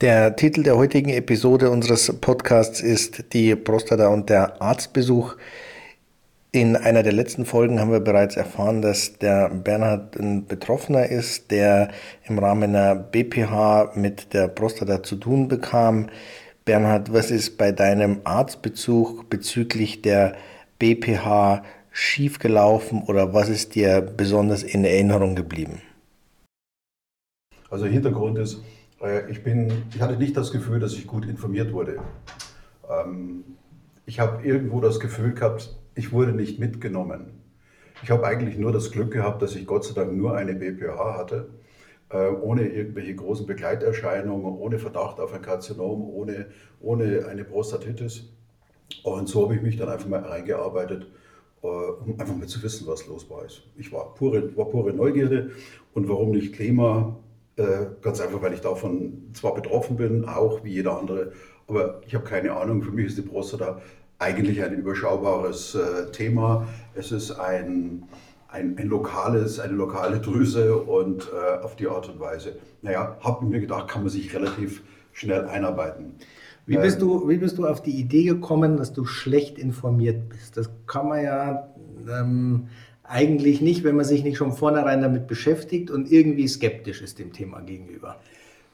Der Titel der heutigen Episode unseres Podcasts ist Die Prostata und der Arztbesuch. In einer der letzten Folgen haben wir bereits erfahren, dass der Bernhard ein Betroffener ist, der im Rahmen einer BPH mit der Prostata zu tun bekam. Bernhard, was ist bei deinem Arztbesuch bezüglich der BPH schiefgelaufen oder was ist dir besonders in Erinnerung geblieben? Also Hintergrund ist, ich, bin, ich hatte nicht das Gefühl, dass ich gut informiert wurde. Ähm, ich habe irgendwo das Gefühl gehabt, ich wurde nicht mitgenommen. Ich habe eigentlich nur das Glück gehabt, dass ich Gott sei Dank nur eine BPH hatte, äh, ohne irgendwelche großen Begleiterscheinungen, ohne Verdacht auf ein Karzinom, ohne, ohne eine Prostatitis. Und so habe ich mich dann einfach mal reingearbeitet, äh, um einfach mal zu wissen, was los war. Ich war pure, war pure Neugierde und warum nicht Klima, äh, ganz einfach, weil ich davon zwar betroffen bin, auch wie jeder andere, aber ich habe keine Ahnung. Für mich ist die Prostata eigentlich ein überschaubares äh, Thema. Es ist ein, ein, ein, lokales, eine lokale Drüse und äh, auf die Art und Weise, naja, habe mir gedacht, kann man sich relativ schnell einarbeiten. Wie bist, ähm, du, wie bist du auf die Idee gekommen, dass du schlecht informiert bist? Das kann man ja ähm, eigentlich nicht, wenn man sich nicht schon vornherein damit beschäftigt und irgendwie skeptisch ist dem Thema gegenüber.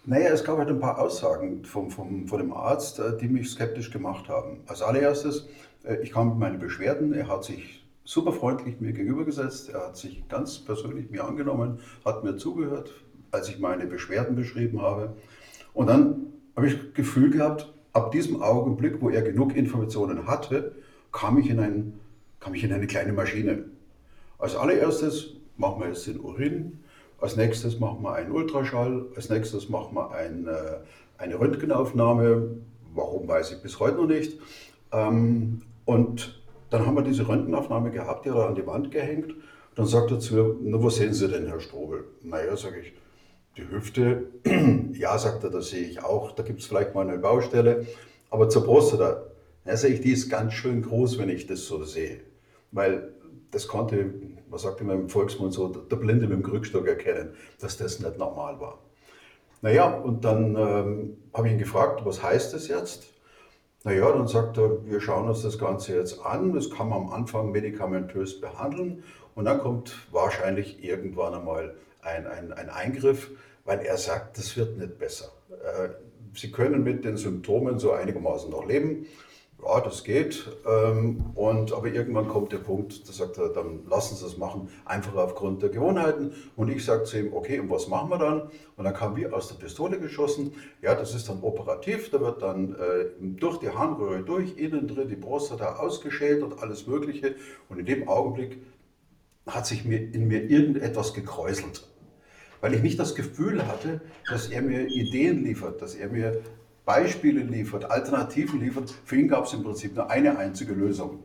Naja, es gab halt ein paar Aussagen vom, vom, von dem Arzt, äh, die mich skeptisch gemacht haben. Als allererstes, äh, ich kam mit meinen Beschwerden, er hat sich super freundlich mir gegenübergesetzt, er hat sich ganz persönlich mir angenommen, hat mir zugehört, als ich meine Beschwerden beschrieben habe. Und dann habe ich das Gefühl gehabt, ab diesem Augenblick, wo er genug Informationen hatte, kam ich in, ein, kam ich in eine kleine Maschine. Als allererstes machen wir jetzt den Urin, als nächstes machen wir einen Ultraschall, als nächstes machen wir ein, äh, eine Röntgenaufnahme, warum weiß ich bis heute noch nicht. Ähm, und dann haben wir diese Röntgenaufnahme gehabt, die hat er an die Wand gehängt. Dann sagt er zu mir, na, wo sehen Sie denn, Herr Strobel? Naja, sage ich, die Hüfte. ja, sagt er, das sehe ich auch. Da gibt es vielleicht mal eine Baustelle. Aber zur Prostata, ja, sage ich, die ist ganz schön groß, wenn ich das so sehe. Weil das konnte, was sagt immer im Volksmund so, der Blinde mit dem Krückstock erkennen, dass das nicht normal war. Naja, und dann ähm, habe ich ihn gefragt, was heißt das jetzt? Naja, dann sagt er, wir schauen uns das Ganze jetzt an. Das kann man am Anfang medikamentös behandeln und dann kommt wahrscheinlich irgendwann einmal ein, ein, ein Eingriff, weil er sagt, das wird nicht besser. Äh, Sie können mit den Symptomen so einigermaßen noch leben ja, das geht. Ähm, und, aber irgendwann kommt der Punkt, da sagt er, dann lassen Sie es machen, einfach aufgrund der Gewohnheiten. Und ich sage zu ihm, okay, und was machen wir dann? Und dann kam wie aus der Pistole geschossen. Ja, das ist dann operativ, da wird dann äh, durch die Harnröhre durch, innen drin die Prostata ausgeschält und alles Mögliche. Und in dem Augenblick hat sich mir, in mir irgendetwas gekräuselt. Weil ich nicht das Gefühl hatte, dass er mir Ideen liefert, dass er mir Beispiele liefert, Alternativen liefert. Für ihn gab es im Prinzip nur eine einzige Lösung.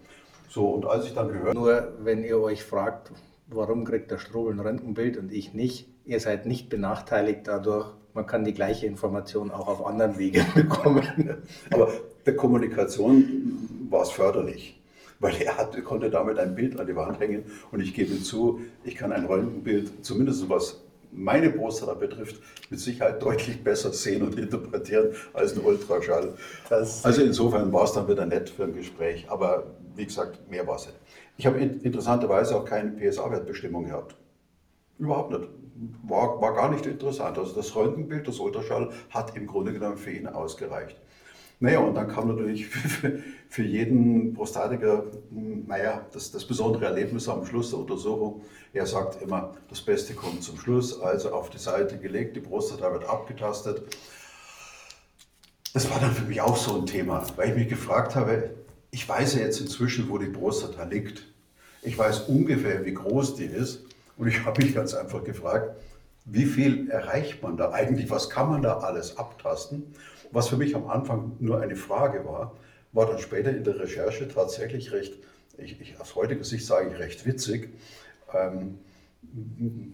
So, und als ich dann gehört Nur wenn ihr euch fragt, warum kriegt der Strobel ein Röntgenbild und ich nicht, ihr seid nicht benachteiligt dadurch. Man kann die gleiche Information auch auf anderen Wegen bekommen. Aber der Kommunikation war es förderlich, weil er hat, konnte damit ein Bild an die Wand hängen und ich gebe zu, ich kann ein Röntgenbild, zumindest was meine Prostata betrifft, mit Sicherheit deutlich besser sehen und interpretieren als ein Ultraschall. Das also insofern war es dann wieder nett für ein Gespräch, aber wie gesagt, mehr war es nicht. Ich habe interessanterweise auch keine PSA-Wertbestimmung gehabt. Überhaupt nicht. War, war gar nicht interessant. Also das Röntgenbild, das Ultraschall hat im Grunde genommen für ihn ausgereicht. Naja, und dann kam natürlich für, jeden Prostatiker, hm, naja, das, das besondere Erlebnis am Schluss der Untersuchung. Er sagt immer, das Beste kommt zum Schluss, also auf die Seite gelegt, die Prostata wird abgetastet. Das war dann für mich auch so ein Thema, weil ich mich gefragt habe, ich weiß ja jetzt inzwischen, wo die Prostata liegt. Ich weiß ungefähr, wie groß die ist. Und ich habe mich ganz einfach gefragt, wie viel erreicht man da eigentlich, was kann man da alles abtasten. Was für mich am Anfang nur eine Frage war, war dann später in der Recherche tatsächlich recht, ich, ich aus heutiger Sicht sage ich recht witzig, ähm,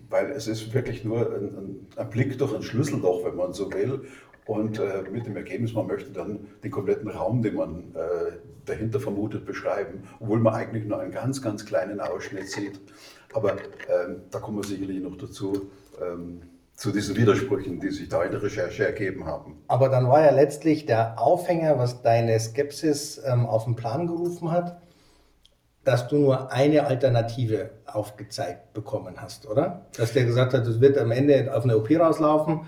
weil es ist wirklich nur ein, ein, ein, Blick durch ein Schlüsselloch, wenn man so will. Und äh, mit dem Ergebnis, man möchte dann den kompletten Raum, den man äh, dahinter vermutet, beschreiben, obwohl man eigentlich nur einen ganz, ganz kleinen Ausschnitt sieht. Aber ähm, da kommen wir sicherlich noch dazu, ähm, zu diesen Widersprüchen, die sich da in der Recherche ergeben haben. Aber dann war ja letztlich der Aufhänger, was deine Skepsis ähm, auf den Plan gerufen hat, dass du nur eine Alternative aufgezeigt bekommen hast, oder? Dass der gesagt hat, es wird am Ende auf eine OP rauslaufen,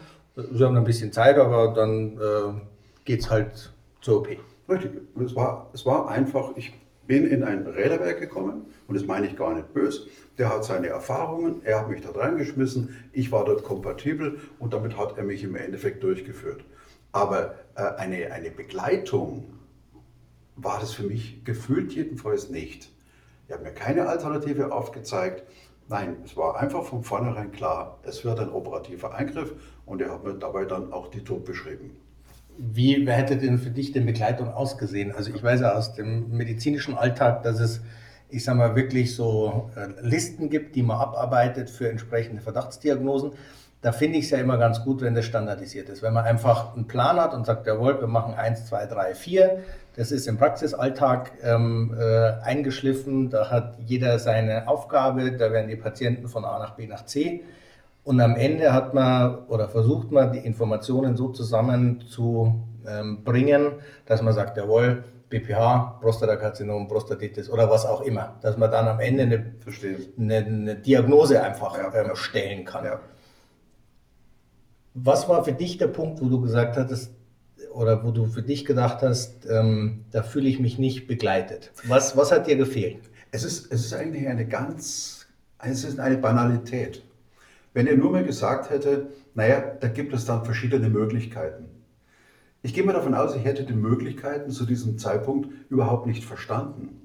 sie haben ein bisschen Zeit, aber dann äh, geht es halt zur OP. Richtig, es war, es war einfach, ich bin in ein Räderwerk gekommen und das meine ich gar nicht böse. Der hat seine Erfahrungen, er hat mich da reingeschmissen, ich war dort kompatibel und damit hat er mich im Endeffekt durchgeführt. Aber äh, eine, eine Begleitung war das für mich gefühlt jedenfalls nicht. Er hat mir keine Alternative aufgezeigt. Nein, es war einfach von vornherein klar, es wird ein operativer Eingriff und er hat mir dabei dann auch die Tod beschrieben. Wie hätte denn für dich denn Begleitung ausgesehen? Also ich weiß ja aus dem medizinischen Alltag, dass es, ich sage mal, wirklich so äh, Listen gibt, die man abarbeitet für entsprechende Verdachtsdiagnosen. Da finde ich es ja immer ganz gut, wenn das standardisiert ist. Wenn man einfach einen Plan hat und sagt, jawohl, wir machen 1, 2, 3, 4. Das ist im Praxisalltag ähm, äh, eingeschliffen. Da hat jeder seine Aufgabe. Da werden die Patienten von A nach B nach C und am Ende hat man oder versucht man die Informationen so zusammen zu ähm, dass man sagt, jawohl, BPH, Prostatakarzinom, Prostatitis oder was auch immer, dass man dann am Ende eine, eine, eine Diagnose einfach ja, ähm, stellen kann. Ja. Was war für dich der Punkt, wo du gesagt hattest, oder wo du für dich gedacht hast, ähm, da fühle ich mich nicht begleitet? Was, was hat dir gefehlt? Es ist, es ist eigentlich eine ganz, es ist eine Banalität. Wenn er nur mal gesagt hätte, naja, da gibt es dann verschiedene Möglichkeiten. Ich gehe mal davon aus, ich hätte die Möglichkeiten zu diesem Zeitpunkt überhaupt nicht verstanden.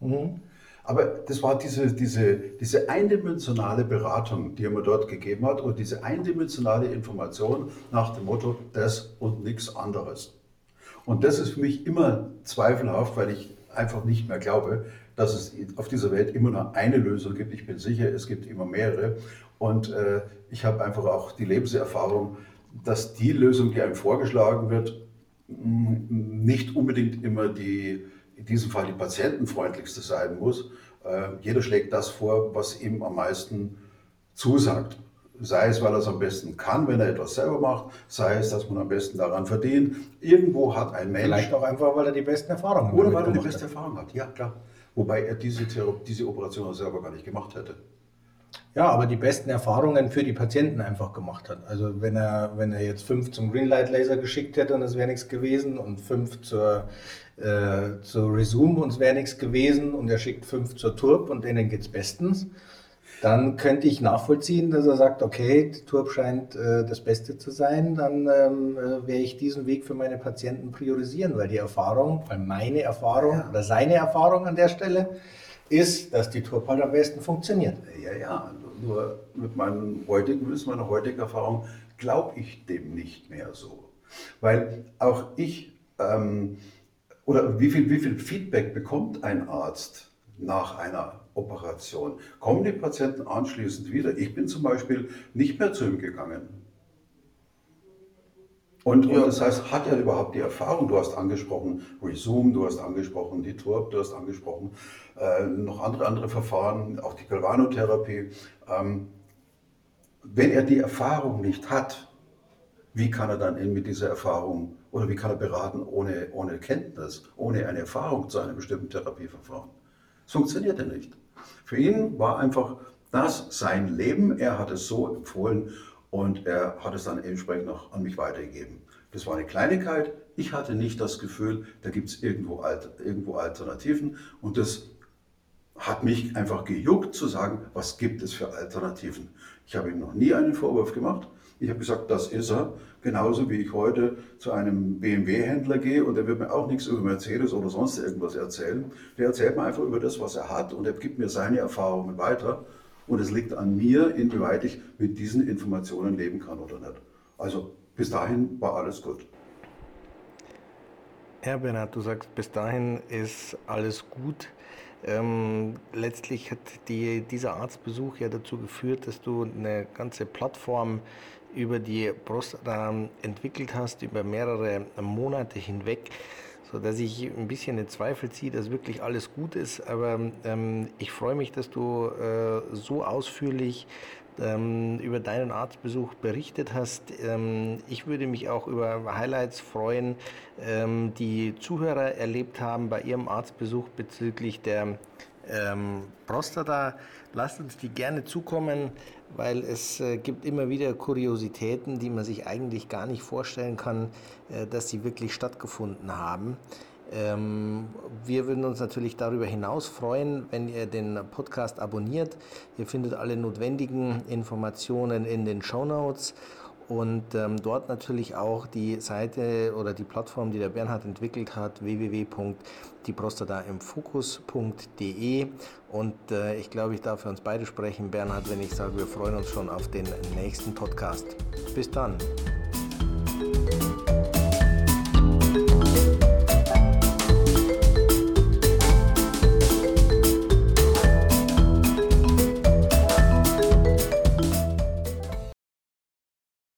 Mhm. Aber das war diese, diese, diese eindimensionale Beratung, die er mir dort gegeben hat, und diese eindimensionale Information nach dem Motto, das und nichts anderes. Und das ist für mich immer zweifelhaft, weil ich einfach nicht mehr glaube, dass es auf dieser Welt immer nur eine Lösung gibt. Ich bin sicher, es gibt immer mehrere. Und äh, ich habe einfach auch die Lebenserfahrung, dass die Lösung, die einem vorgeschlagen wird, nicht unbedingt immer die, in diesem Fall die patientenfreundlichste sein muss. Äh, jeder schlägt das vor, was ihm am meisten zusagt. Sei es, weil er es am besten kann, wenn er etwas selber macht, sei es, dass man am besten daran verdient. Irgendwo hat ein Mensch. Vielleicht auch einfach, weil er die besten Erfahrungen hat. Oder weil er die beste Erfahrung hat, ja klar. Wobei er diese, diese Operation selber gar nicht gemacht hätte. Ja, aber die besten Erfahrungen für die Patienten einfach gemacht hat. Also wenn er, wenn er jetzt fünf zum Greenlight Laser geschickt hätte und es wäre nichts gewesen und fünf zur, äh, zur Resume und es wäre nichts gewesen und er schickt fünf zur Turb und denen geht es bestens, dann könnte ich nachvollziehen, dass er sagt, okay, die Turb scheint äh, das Beste zu sein, dann ähm, äh, werde ich diesen Weg für meine Patienten priorisieren, weil die Erfahrung, weil meine Erfahrung ja. oder seine Erfahrung an der Stelle ist, dass die Turb halt am besten funktioniert. Ja, ja, nur mit meinem heutigen Wissen, meiner heutigen Erfahrung, glaube ich dem nicht mehr so. Weil auch ich, ähm, oder wie viel, wie viel Feedback bekommt ein Arzt nach einer Operation? Kommen die Patienten anschließend wieder? Ich bin zum Beispiel nicht mehr zu ihm gegangen. Und, und, das heißt, hat er überhaupt die Erfahrung? Du hast angesprochen Resume, du hast angesprochen die TURB, du hast angesprochen äh, noch andere, andere Verfahren, auch die Galvanotherapie. Ähm, wenn er die Erfahrung nicht hat, wie kann er dann mit dieser Erfahrung oder wie kann er beraten ohne, ohne Kenntnis, ohne eine Erfahrung zu einem bestimmten Therapieverfahren? Das funktioniert ja nicht. Für ihn war einfach das sein Leben, er hat es so empfohlen und er hat es dann entsprechend noch an mich weitergegeben. Das war eine Kleinigkeit. Ich hatte nicht das Gefühl, da gibt es irgendwo, irgendwo Alternativen. Und das hat mich einfach gejuckt zu sagen, was gibt es für Alternativen. Ich habe ihm noch nie einen Vorwurf gemacht. Ich habe gesagt, das ist er. Genauso wie ich heute zu einem BMW-Händler gehe und der wird mir auch nichts über Mercedes oder sonst irgendwas erzählen. Der erzählt mir einfach über das, was er hat und er gibt mir seine Erfahrungen weiter. Und es liegt an mir, inwieweit ich mit diesen Informationen leben kann oder nicht. Also bis dahin war alles gut. Ja, Bernhard, du sagst, bis dahin ist alles gut. Ähm, letztlich hat die, dieser Arztbesuch ja dazu geführt, dass du eine ganze Plattform über die Prostata entwickelt hast, über mehrere Monate hinweg, so dass ich ein bisschen in Zweifel ziehe, dass wirklich alles gut ist. Aber ähm, ich freue mich, dass du äh, so ausführlich ähm, über deinen Arztbesuch berichtet hast. Ähm, ich würde mich auch über Highlights freuen, ähm, die Zuhörer erlebt haben bei ihrem Arztbesuch bezüglich der ähm, Prostata. Lasst uns die gerne zukommen, weil es äh, gibt immer wieder Kuriositäten, die man sich eigentlich gar nicht vorstellen kann, äh, dass sie wirklich stattgefunden haben. Ähm, wir würden uns natürlich darüber hinaus freuen, wenn ihr den Podcast abonniert. Ihr findet alle notwendigen Informationen in den Show Notes und ähm, dort natürlich auch die Seite oder die Plattform, die der Bernhard entwickelt hat, www.dieprostataimfokus.de und äh, ich glaube, ich darf für uns beide sprechen, Bernhard, wenn ich sage, wir freuen uns schon auf den nächsten Podcast. Bis dann.